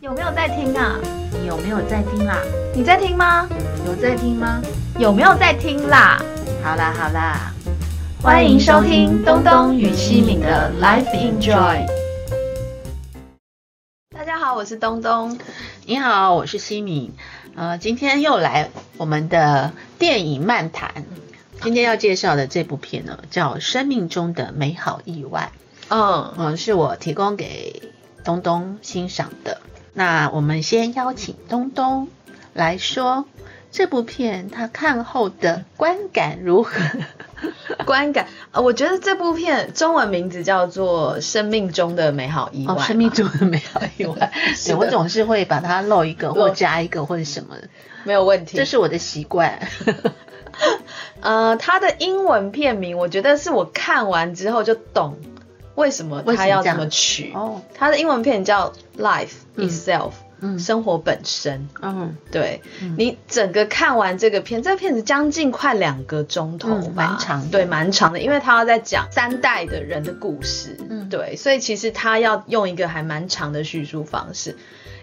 有没有在听啊？你有没有在听啦？你在听吗？有在听吗？有没有在听啦？好啦好啦，欢迎收听东东与西敏的 Life Enjoy。大家好，我是东东。你好，我是西敏。呃，今天又来我们的电影漫谈。今天要介绍的这部片呢，叫《生命中的美好意外》。嗯，嗯，是我提供给东东欣赏的。那我们先邀请东东来说这部片他看后的观感如何？观感，呃，我觉得这部片中文名字叫做《生命中的美好意外》哦，生命中的美好意外，对我总是会把它漏一个或加一个或者什么的，没有问题。这是我的习惯。呃，它的英文片名，我觉得是我看完之后就懂为什么为什么这样？它要这么取。哦，他的英文片叫《Life 嗯。Itself》，嗯。生活本身。嗯，对、嗯。你整个看完这个片，这个片子将近快两个钟头嗯吧，蛮长的。对，蛮长的，因为他要在讲三代的人的故事，嗯。对，所以其实他要用一个还蛮长的叙述方式。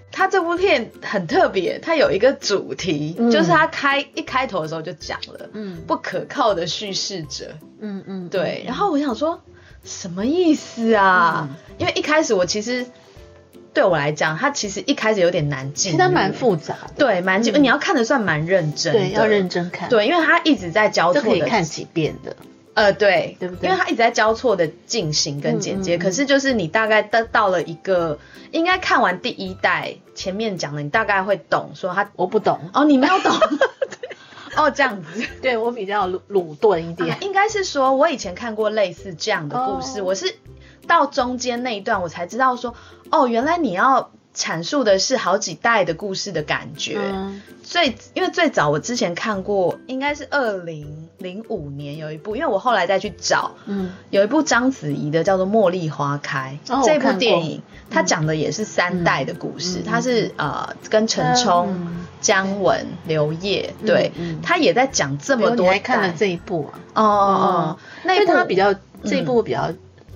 他这部片很特别，他有一个主题，嗯。就是他开一开头的时候就讲了，嗯。不可靠的叙事者，嗯嗯，对，然后我想说什么意思啊？嗯。因为一开始我其实对我来讲，它其实一开始有点难进入，其实它蛮复杂的，对，蛮进、嗯。你要看的算蛮认真的，对，要认真看，，对，因为它一直在交错的，可以看几遍的，呃，对，对不对？因为它一直在交错的进行跟剪接，嗯嗯嗯。可是就是你大概到到了一个，应该看完第一代前面讲的，你大概会懂说他我不懂，哦，你没有懂，哦，这样子。对我比较鲁鲁钝一啊点，应该是说，我以前看过类似这样的故事，哦我是到中间那一段我才知道说，哦，原来你要阐述的是好几代的故事的感觉。嗯最因为最早我之前看过，应该是二零零五年有一部，因为我后来再去找，嗯有一部章子怡的叫做《茉莉花开》这部电影，它讲的也是三代的故事，他嗯是呃跟陈冲、嗯。姜文、刘烨，嗯对，嗯。他也在讲这这么多你还看了这一部啊？哦哦哦，那一部因为它比较这一部比较，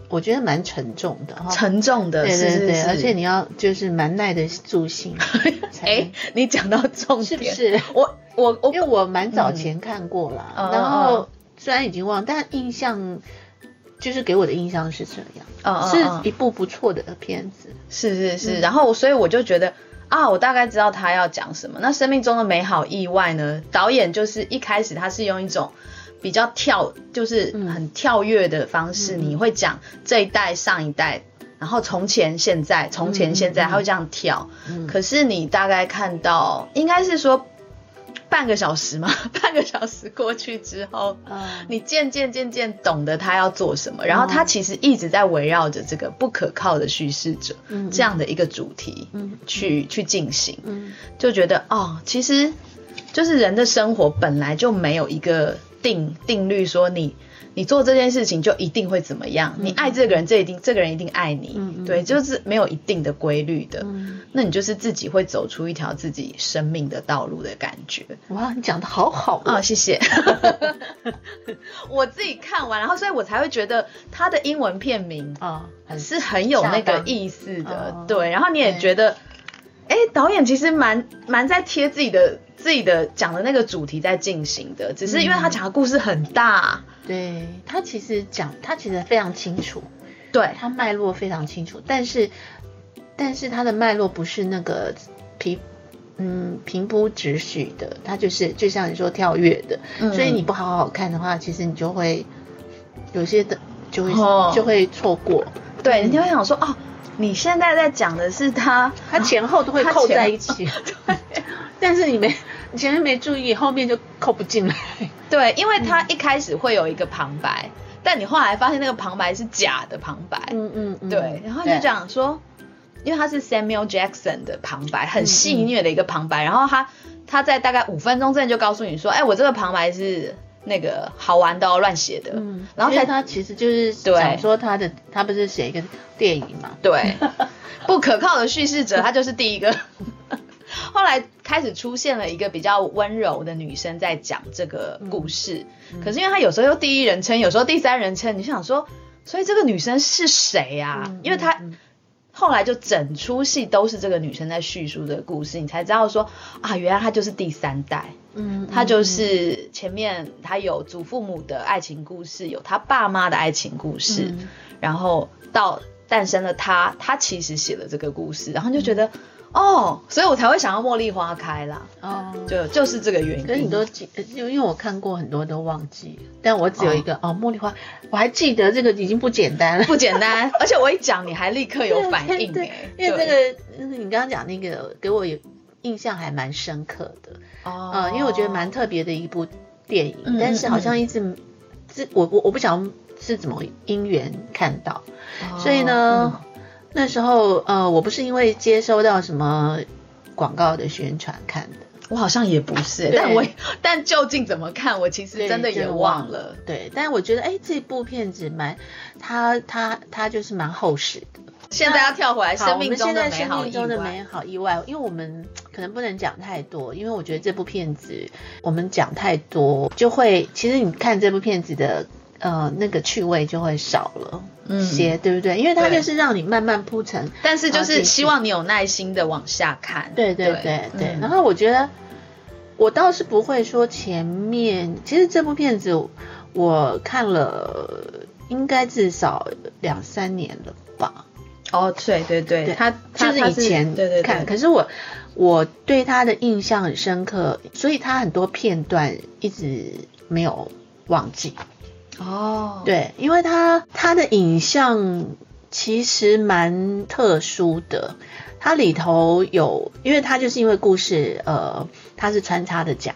我觉得蛮沉重的哈。沉重的，对对对，是。是是，而且你要就是蛮耐得住性，才能哎，你讲到重是不点，是？我我我因为我蛮早前看过啦，嗯然嗯后虽然已经忘，但印象就是给我的印象是这样，是一部不错的片子。是是是，嗯然后所以我就觉得啊，我大概知道他要讲什么。那生命中的美好意外呢？导演就是一开始他是用一种比较跳，就是嗯很跳跃的方式，嗯你会讲这一代、上一代，然后从前、现在、从前、现在，他会这样跳。嗯可是你大概看到，应该是说半个小时嘛，半个小时过去之后，嗯。你渐渐渐渐懂得他要做什么，然后他哦其实一直在围绕着这个不可靠的叙事者嗯这样的一个主题嗯。去去进行，嗯。就觉得哦，其实就是人的生活本来就没有一个定定律，说你你做这件事情就一定会怎么样，你爱这个人，这一定这个人一定爱你，对，就是没有一定的规律的。嗯，那你就是自己会走出一条自己生命的道路的感觉哇，你讲的好好啊、哦，谢谢。我自己看完，然后所以我才会觉得他的英文片名啊，很是很有那个意思的，哦对。然后你也对觉得，哎，导演其实蛮蛮在贴自己的自己的讲的那个主题在进行的，只是因为他讲的故事很大，对他其实讲，他其实非常清楚，对，他脉络非常清楚，但是但是他的脉络不是那个平嗯平铺直叙的，他就是就像你说跳跃的，嗯所以你不好好看的话，其实你就会有些的就会、哦。就会错过，对，你就会想说，哦，你现在在讲的是他，他前后都会扣在一起，对。但是你没你前面没注意，后面就扣不进来，对，因为他一开始会有一个旁白，但你后来发现那个旁白是假的旁白，嗯嗯嗯，对，然后就讲说，因为他是 Samuel Jackson 的旁白，很戏谑的一个旁白，然后他他在大概五分钟之内就告诉你说，哎，我这个旁白是那个好玩的哦，乱写的，嗯，然后才他其实就是对。讲说他的他不是写一个电影嘛，对，不可靠的叙事者，他就是第一个。后来开始出现了一个比较温柔的女生在讲这个故事，可是因为她有时候又第一人称，有时候第三人称，你就想说，所以这个女生是谁啊？嗯因为她嗯后来就整出戏都是这个女生在叙述的故事，你才知道说啊，原来她就是第三代，嗯，她就是前面她有祖父母的爱情故事，有她爸妈的爱情故事，嗯。然后到诞生了她，她其实写了这个故事，然后就觉得、哦，所以我才会想要茉莉花开啦，哦。就就是这个原因。可是你都记，因为我看过很多都忘记了，但我只有一个哦，茉莉花，我还记得这个已经不简单了。不简单，而且我一讲你还立刻有反应对哎，因为这对。个嗯你刚刚讲那个给我有印象还蛮深刻的，哦。呃，因为我觉得蛮特别的一部电影，嗯但是好像一直这我我我不晓得是怎么因缘看到，哦所以呢，那时候呃我不是因为接收到什么广告的宣传看的。我好像也不是，但我 但究竟怎么看，我其实真的也忘了。。对，但我觉得，哎，这部片子蛮，它它它就是蛮厚实的。现在要跳回来，生命中的。美好意外，因为我们可能不能讲太多，因为我觉得这部片子我们讲太多就会，其实你看这部片子的呃那个趣味就会少了嗯些，对不对？因为它就是让你慢慢铺陈，但是就是希望你有耐心的往下看。对对对对。嗯然后我觉得我倒是不会说前面，其实这部片子我看了应该至少两三年了吧。哦，对对对，对他就是以前对对看，对，可是我我对他的印象很深刻，所以他很多片段一直没有忘记。哦，对，因为他他的影像其实蛮特殊的，它里头有，因为它就是因为故事呃它是穿插的讲，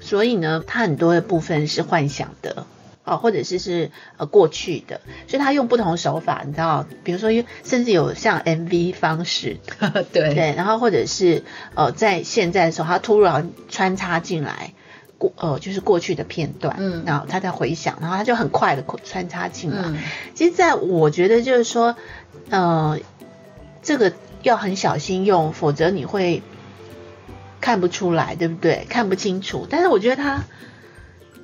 所以呢它很多的部分是幻想的。哦，或者是是呃过去的，所以他用不同手法，你知道，比如说甚至有像 MV 方式，对对，然后或者是呃，在现在的时候，他突然穿插进来过呃，就是过去的片段，嗯然后他在回想，然后他就很快的穿插进来。嗯其实，在我觉得就是说，呃，这个要很小心用，否则你会看不出来，对不对？看不清楚。但是我觉得他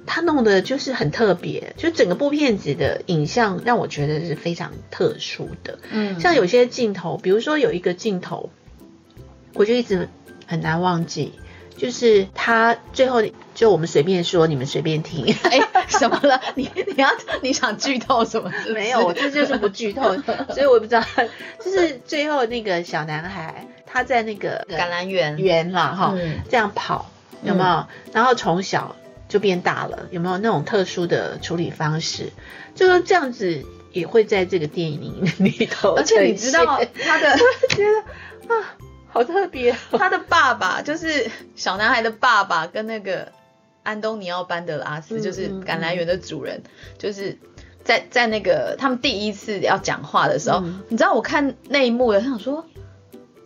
他弄的就是很特别，就整个部片子的影像让我觉得是非常特殊的。嗯像有些镜头，比如说有一个镜头，我就一直很难忘记，就是他最后就我们随便说，你们随便听。哎，什么了？你你要你想剧透什么？是是没有，我这就是不剧透，所以我也不知道。就是最后那个小男孩，他在那个橄榄园园了，哈、嗯这样跑有没有？然后从小就变大了，有没有那种特殊的处理方式？就说这样子也会在这个电影里头，而且你知道他的 觉得啊，好特别、哦。他的爸爸就是小男孩的爸爸，跟那个安东尼奥班德拉斯，嗯就是嗯橄榄园的主人，就是在在那个他们第一次要讲话的时候，嗯。你知道我看那一幕的，想说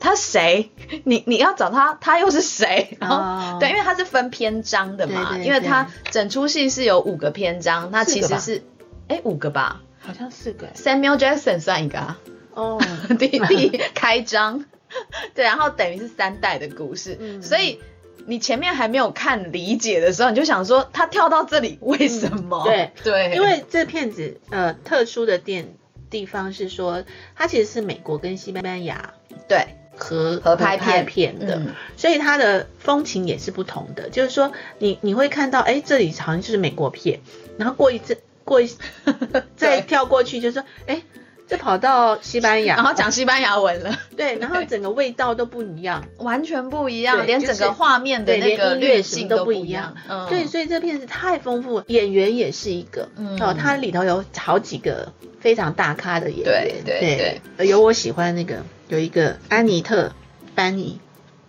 他谁？你你要找他，他又是谁？然后、哦对，因为他是分篇章的嘛，对对因为他整出戏是有五个篇章，那其实是哎五个吧？好像四个，Samuel Jackson 算一个啊。哦，第第开章，对，然后等于是三代的故事，嗯。所以你前面还没有看理解的时候，你就想说他跳到这里为什么？嗯对。对，因为这片子呃特殊的店地方是说，它其实是美国跟西班牙对。合合拍片片的，嗯。所以它的风情也是不同的。就是说你你会看到，哎，这里好像就是美国片，然后过一阵过一 再跳过去，就说，哎，这跑到西班牙，然后讲西班牙文了，对，然后整个味道都不一样。完全不一样，连整个画面的，那个滤音乐什么镜不一都不一样。嗯，对，所以这片子太丰富了，演员也是一个。嗯哦，它里头有好几个非常大咖的演员。对对对，有我喜欢那个有一个安妮特·班尼。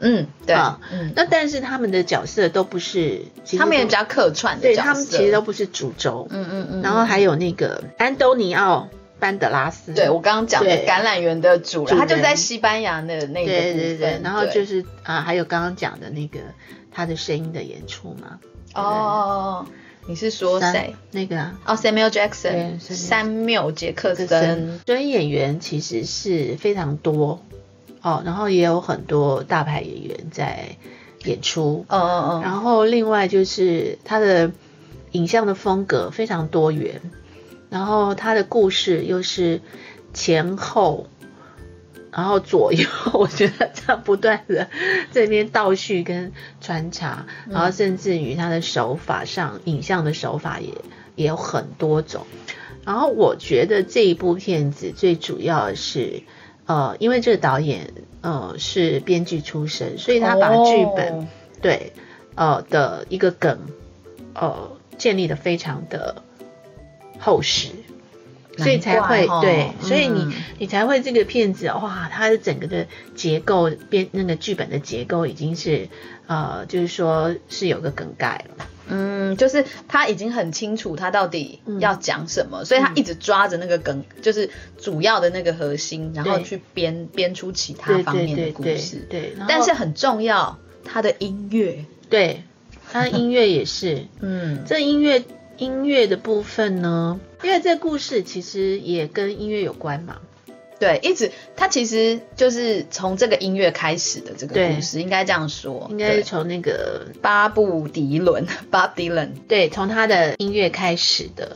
嗯对啊，嗯，那但是他们的角色都不是，他们也比较客串的角色，对他们其实都不是主轴。嗯嗯嗯，然后还有那个安东尼奥·班德拉斯。对我刚刚讲的橄榄园的主人，他就在西班牙的那个对对对，然后就是啊，还有刚刚讲的那个他的声音的演出嘛。哦哦哦，你是说三谁？？那个啊，哦，Samuel Jackson，，Samuel 山缪杰克森，所以演员其实是非常多。哦，然后也有很多大牌演员在演出，嗯嗯嗯，然后另外就是他的影像的风格非常多元，然后他的故事又是前后然后左右，我觉得这样不断的这边倒叙跟穿插，然后甚至于他的手法上，影像的手法也也有很多种。然后我觉得这一部片子最主要是，呃，因为这个导演呃是编剧出身，所以他把剧本、哦对呃的一个梗呃建立的非常的厚实。所以才会对，所以你、嗯你才会这个片子哇，它的整个的结构编那个剧本的结构已经是呃，就是说是有个梗概了。嗯，就是他已经很清楚他到底要讲什么，所以他一直抓着那个梗，就是主要的那个核心，然后去编编出其他方面的对对对故事。对，但是很重要，他的音乐，对它的音乐也是，嗯，这音乐音乐的部分呢，因为这故事其实也跟音乐有关嘛。对，一直它其实就是从这个音乐开始的这个故事，应该这样说，应该是从那个巴布迪伦 （Bob Dylan）。对，从他的音乐开始的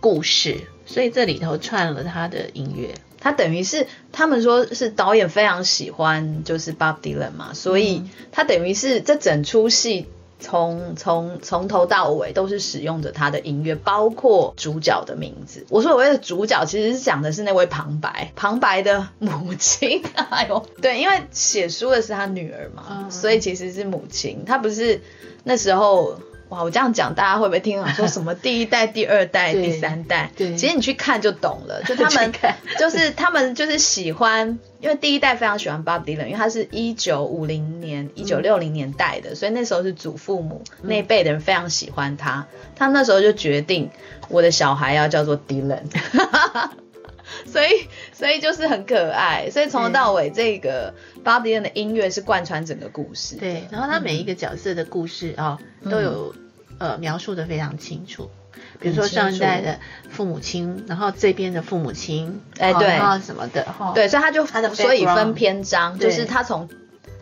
故事，所以这里头串了他的音乐。他等于是他们说是导演非常喜欢就是 Bob Dylan 嘛，所以嗯他等于是这整出戏从从从头到尾都是使用着他的音乐，包括主角的名字。我说所谓的主角其实是讲的是那位旁白，旁白的母亲。哎呦，对，因为写书的是他女儿嘛，嗯所以其实是母亲，他不是那时候。哇，我这样讲，大家会不会听懂？说什么第一代、第二代、第三代？对其实你去看就懂了。就他们 看 就是他们就是喜欢，因为第一代非常喜欢 Bob Dylan，因为他是一九五零年、一九六零年代的，所以那时候是祖父母那一辈的人非常喜欢他。他那时候就决定，我的小孩要叫做 Dylan，所以所以就是很可爱。所以从头到尾，这个 Bob Dylan 的音乐是贯穿整个故事。对，然后他每一个角色的故事啊、嗯都有呃描述的非常清楚。比如说上一代的父母亲，然后这边的父母亲，哦哎对然后什么的，哈，对，所以他就所以分篇章，就是他从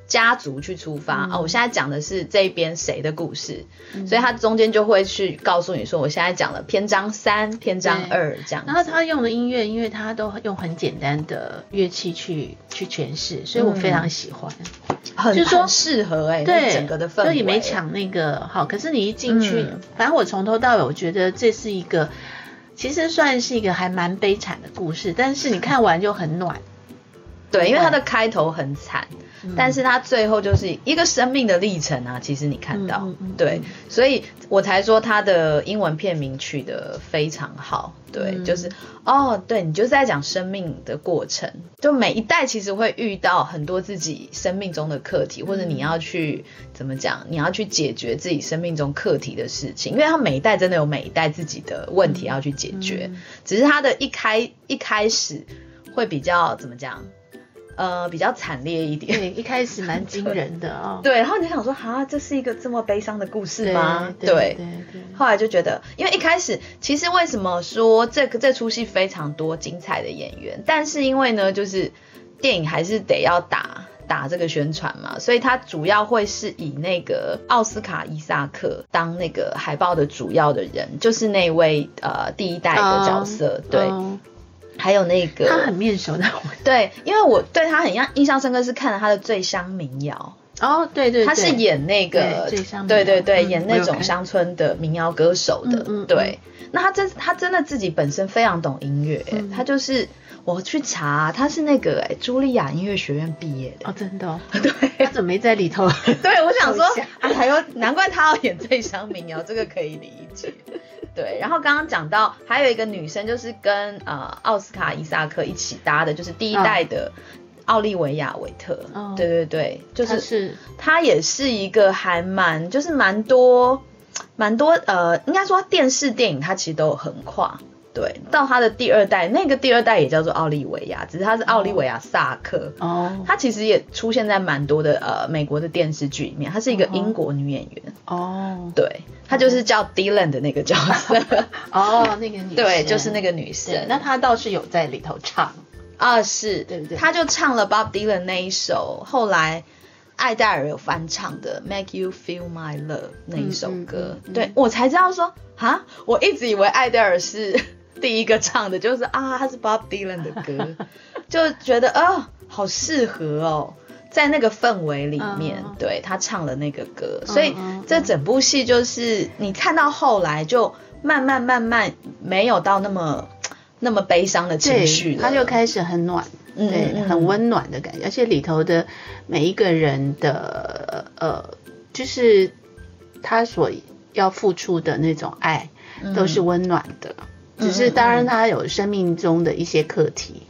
家族去出发、嗯。哦。我现在讲的是这边谁的故事，所以他中间就会去告诉你说，我现在讲了篇章三、篇章二这样。然后他用的音乐，因为他都用很简单的乐器去去诠释，所以我非常喜欢。很就是说适合哎、对，整个的氛围，就也没抢那个好，可是你一进去，嗯。反正我从头到尾，我觉得这是一个，其实算是一个还蛮悲惨的故事，但是你看完就很暖。对，因为它的开头很惨，嗯。但是它最后就是一个生命的历程啊。其实你看到，对，所以我才说它的英文片名取得非常好。对，嗯。就是哦，对你就是在讲生命的过程，就每一代其实会遇到很多自己生命中的课题，或者你要去怎么讲，你要去解决自己生命中课题的事情，因为他每一代真的有每一代自己的问题要去解决，嗯。只是他的一开一开始会比较怎么讲？呃，比较惨烈一点。对，一开始蛮惊人的 哦。对，然后你想说，哈，这是一个这么悲伤的故事吗？对对对对后来就觉得，因为一开始其实为什么说这个这出戏非常多精彩的演员，但是因为呢，就是电影还是得要打打这个宣传嘛，所以它主要会是以那个奥斯卡伊萨克当那个海报的主要的人，就是那位呃第一代的角色，对，哦还有那个他很面熟的。对，因为我对他很印印象深刻，是看了他的《醉乡民谣》。哦，对对，他是演那个对对谣对演那种乡村的民谣歌手的，嗯嗯对。那他真他真的自己本身非常懂音乐、嗯他就是我去查，他是那个哎茱莉亚音乐学院毕业的。哦，真的哦，对他怎么没在里头？对，我想说还有难怪他要演醉乡民谣，这个可以理解。对，然后刚刚讲到还有一个女生，就是跟呃奥斯卡伊萨克一起搭的，就是第一代的奥利维亚维特。嗯对对对，就是他是他也是一个还蛮就是蛮多蛮多呃，应该说电视电影它其实都有横跨。对，到他的第二代，那个第二代也叫做奥利维亚，只是他是奥利维亚萨克。哦。他其实也出现在蛮多的呃美国的电视剧里面，她是一个英国女演员，哦。对，她就是叫 Dylan 的那个角色，哦，那个女对，就是那个女生，。那他倒是有在里头唱，啊是，对不对？她就唱了 Bob Dylan 那一首，后来艾戴尔有翻唱的《Make You Feel My Love》那一首歌，嗯嗯嗯对我才知道说啊，我一直以为艾戴尔是第一个唱的，就是啊，他是 Bob Dylan 的歌，就觉得哦。好适合哦，在那个氛围里面，嗯。对他唱了那个歌，所以这整部戏就是你看到后来就慢慢慢慢没有到那么那么悲伤的情绪，了，他就开始很暖，嗯对，很温暖的感觉，而且里头的每一个人的呃，就是他所要付出的那种爱，都是温暖的。嗯只是当然他有生命中的一些课题，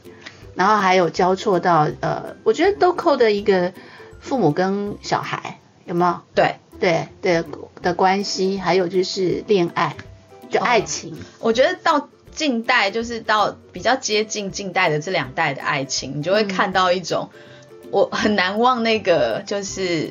然后还有交错到呃，我觉得都扣的一个父母跟小孩有没有？对。对对的关系，还有就是恋爱，就爱情。我觉得到近代，就是到比较接近近代的这两代的爱情，你就嗯会看到一种、我很难忘那个就是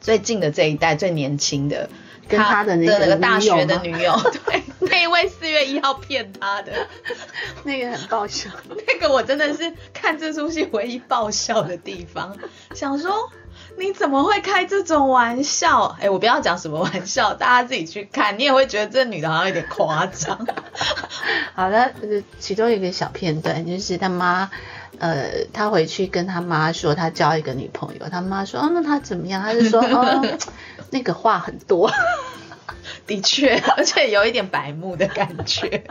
最近的这一代最年轻的。跟他的那个那个大学的女女友，对，那一位四月一号骗他的，那个很爆笑。那个我真的是看这出戏唯一爆笑的地方，想说你怎么会开这种玩笑？哎，我不要讲什么玩笑，大家自己去看，你也会觉得这女的好像有点夸张。好的，呃其中有一个小片段就是他妈，呃，他回去跟他妈说他交一个女朋友，他妈说哦，那他怎么样？他就说哦，那个话很多。的确，而且有一点白目的感觉。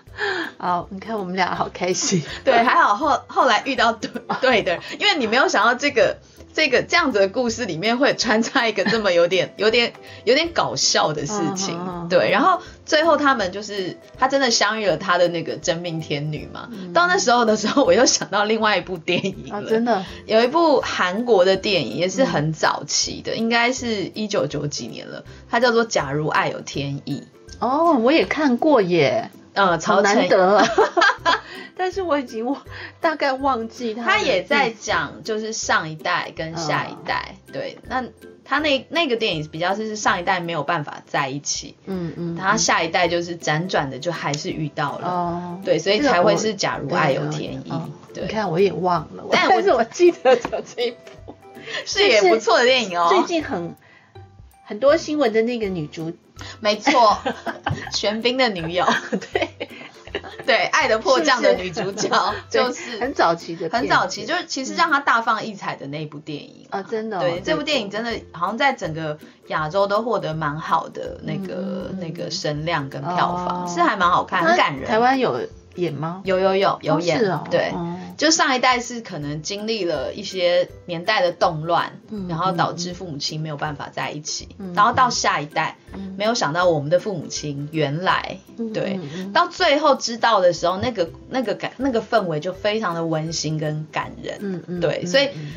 好，你看我们俩好开心。对，还好后后来遇到对对的人，因为你没有想到这个这个这样子的故事里面会穿插一个这么有点 有点有点搞笑的事情。对，然后最后他们就是他真的相遇了他的那个真命天女嘛。到那时候的时候，我又想到另外一部电影哦，了真的，有一部韩国的电影，也是很早期的，应该是一九九几年了，它叫做《假如爱有天意》。哦，我也看过耶，呃，好曹承难得、哦。但是我已经忘，大概忘记他。他也在讲，就是上一代跟下一代，对，那他那那个电影比较是上一代没有办法在一起，嗯嗯，他下一代就是辗转的就还是遇到了，哦，对，所以才会是假如爱有天意，哦对你，看我也忘了，但我但是我记得有这一部。是也不错的电影哦，最近很很多新闻的那个女主，没错，玄彬的女友，对，对，《爱的迫降》的女主角对就是很早期的，很早期，就是其实让她大放异彩的那一部电影。啊，真的哦、对，这部电影真的好像在整个亚洲都获得蛮好的那个、那个声量跟票房，哦。是还蛮好看，很感人。台湾有演吗？有有有有演，哦是哦对。哦就上一代是可能经历了一些年代的动乱，嗯然后导致父母亲没有办法在一起，嗯然后到下一代，嗯。没有想到我们的父母亲原来、嗯对，到最后知道的时候，那个那个感那个氛围就非常的温馨跟感人，嗯嗯对，嗯所以嗯。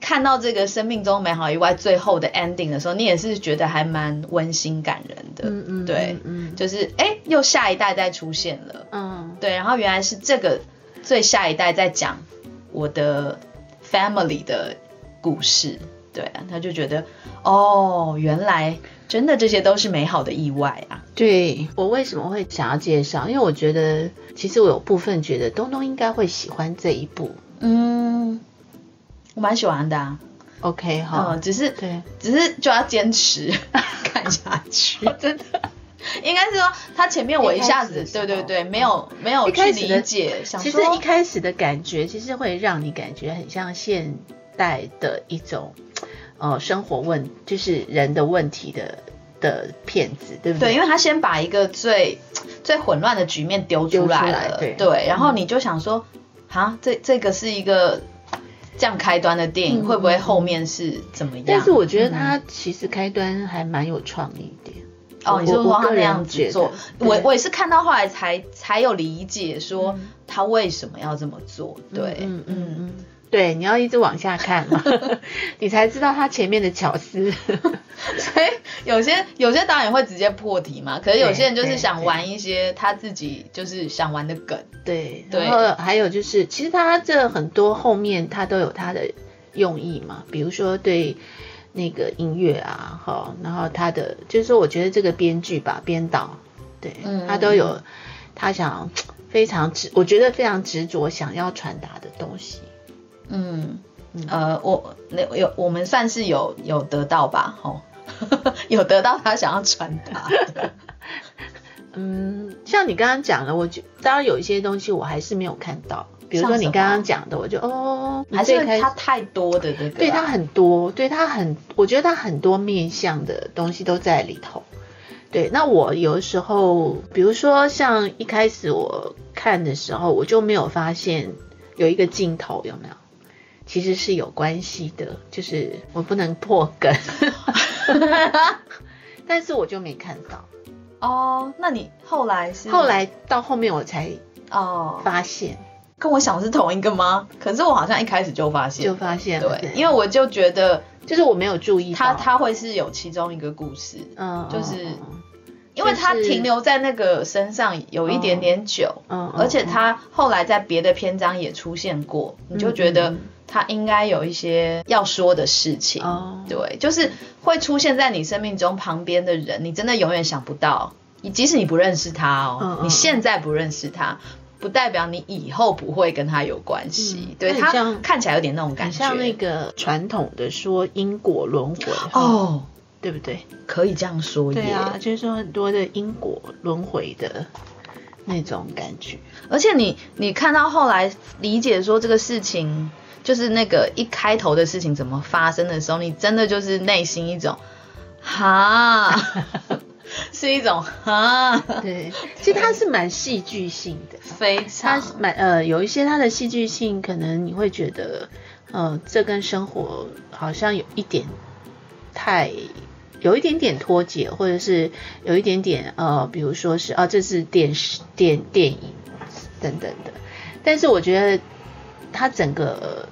看到这个生命中美好意外最后的 ending 的时候，你也是觉得还蛮温馨感人的，嗯嗯对，嗯嗯。就是哎，又下一代再出现了，嗯。对，然后原来是这个最下一代在讲我的 family 的故事，对啊，他就觉得哦，原来真的这些都是美好的意外啊，对我为什么会想要介绍？因为我觉得其实我有部分觉得东东应该会喜欢这一部。嗯，我蛮喜欢的啊，OK 哈，嗯，只是对，只是就要坚持 看下去，真的。应该是说他前面我一下子对对对，没有没有去理解，想其实一开始的感觉，其实会让你感觉很像现代的一种呃生活问，就是人的问题的的骗子，对不对，对？因为他先把一个最最混乱的局面丢出来了，来对然后你就想说，啊，这这个是一个这样开端的电影，嗯会不会后面是怎么样？但是我觉得嗯他其实开端还蛮有创意的。哦，你是我我个说他那样子做，我我也是看到后来才才有理解说嗯。他为什么要这么做，对，嗯嗯嗯，对，你要一直往下看嘛，你才知道他前面的巧思。所以有些有些导演会直接破题嘛，可是有些人就是想玩一些他自己就是想玩的梗，对，对然后还有就是，其实他这很多后面他都有他的用意嘛，比如说对那个音乐啊，哈，然后他的就是说，我觉得这个编剧吧，编导，对、嗯。他都有他想非常执，我觉得非常执着想要传达的东西。嗯，呃，我那有我们算是有有得到吧，吼，有得到他想要传达的，嗯，像你刚刚讲的，我觉当然有一些东西我还是没有看到，比比如说你刚刚讲的，我就哦，还是因为最开始它太多的这个啊、对他很多，对他很，我觉得他很多面向的东西都在里头。对，那我有的时候，比如说像一开始我看的时候，我就没有发现有一个镜头有没有，其实是有关系的，就是我不能破梗，但是我就没看到，哦，那你后来是后来到后面我才哦，发现，跟我想的是同一个吗？可是我好像一开始就发现，就发现了，对，因为我就觉得就是我没有注意到它它会是有其中一个故事，嗯，就是因为他停留在那个身上有一点点久，嗯，嗯而且他后来在别的篇章也出现过，你就觉得他应该有一些要说的事情。哦，对，就是会出现在你生命中旁边的人，你真的永远想不到。你即使你不认识他哦，你现在不认识他，不代表你以后不会跟他有关系。嗯对他看起来有点那种感觉，像那个传统的说因果轮回，哦，对不对？可以这样说耶。对啊，就是说很多的因果轮回的那种感觉。而且你你看到后来理解说这个事情，就是那个一开头的事情怎么发生的时候，你真的就是内心一种哈，是一种哈，对，其实它是蛮戏剧性的，非常蛮呃有一些它的戏剧性，可能你会觉得，呃，这跟生活好像有一点太。有一点点脱节，或者是有一点点呃，比如说是啊，这是电视、电电影等等的。但是我觉得它整个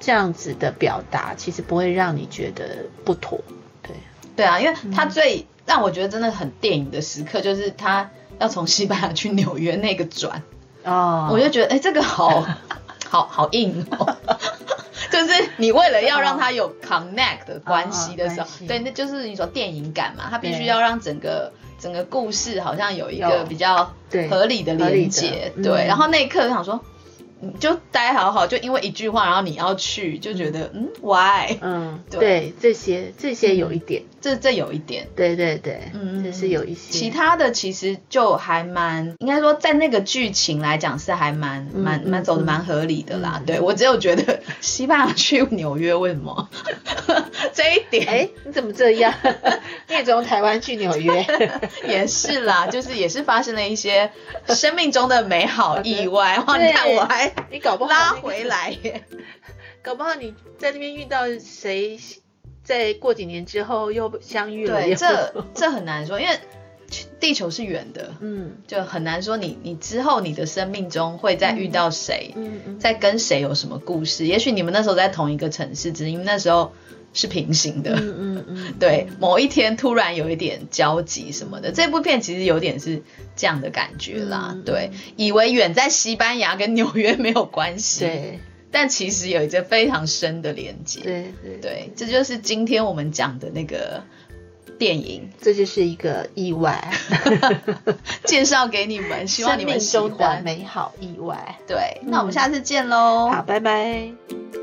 这样子的表达，其实不会让你觉得不妥。对，对啊，因为它最、让我觉得真的很电影的时刻，就是他要从西班牙去纽约那个转，哦我就觉得哎、这个好 好好硬哦。就是你为了要让他有 connect 的关系的时候对，那就是你说电影感嘛，他必须要让整个整个故事好像有一个比较合理的连接，嗯对。然后那一刻就想说，就待好好，就因为一句话，然后你要去，就觉得嗯，why？嗯，对对，这些这些有一点，这这有一点。对对对，嗯，这是有一些其他的其实就还蛮，应该说在那个剧情来讲是还蛮蛮嗯蛮走的嗯蛮合理的啦。嗯对我只有觉得西班牙去纽约为什么 这一点，哎，你怎么这样？你也从台湾去纽约？也是啦，就是也是发生了一些生命中的美好意外。哇，你看我还你搞不好拉回来耶。搞不好你在那边遇到谁，在过几年之后又相遇了。对，又这这很难说，因为地球是圆的，嗯就很难说你你之后你的生命中会再遇到谁。嗯嗯，在跟谁有什么故事？也许你们那时候在同一个城市，只是因为那时候是平行的。嗯嗯嗯，对，某一天突然有一点交集什么的，这部片其实有点是这样的感觉啦。嗯对，以为远在西班牙跟纽约没有关系，，对但其实有一个非常深的连接。对对，对，这就是今天我们讲的那个电影，这就是一个意外 介绍给你们，希望你们喜中的欢。美好意外。对，那我们下次见喽。好，拜拜。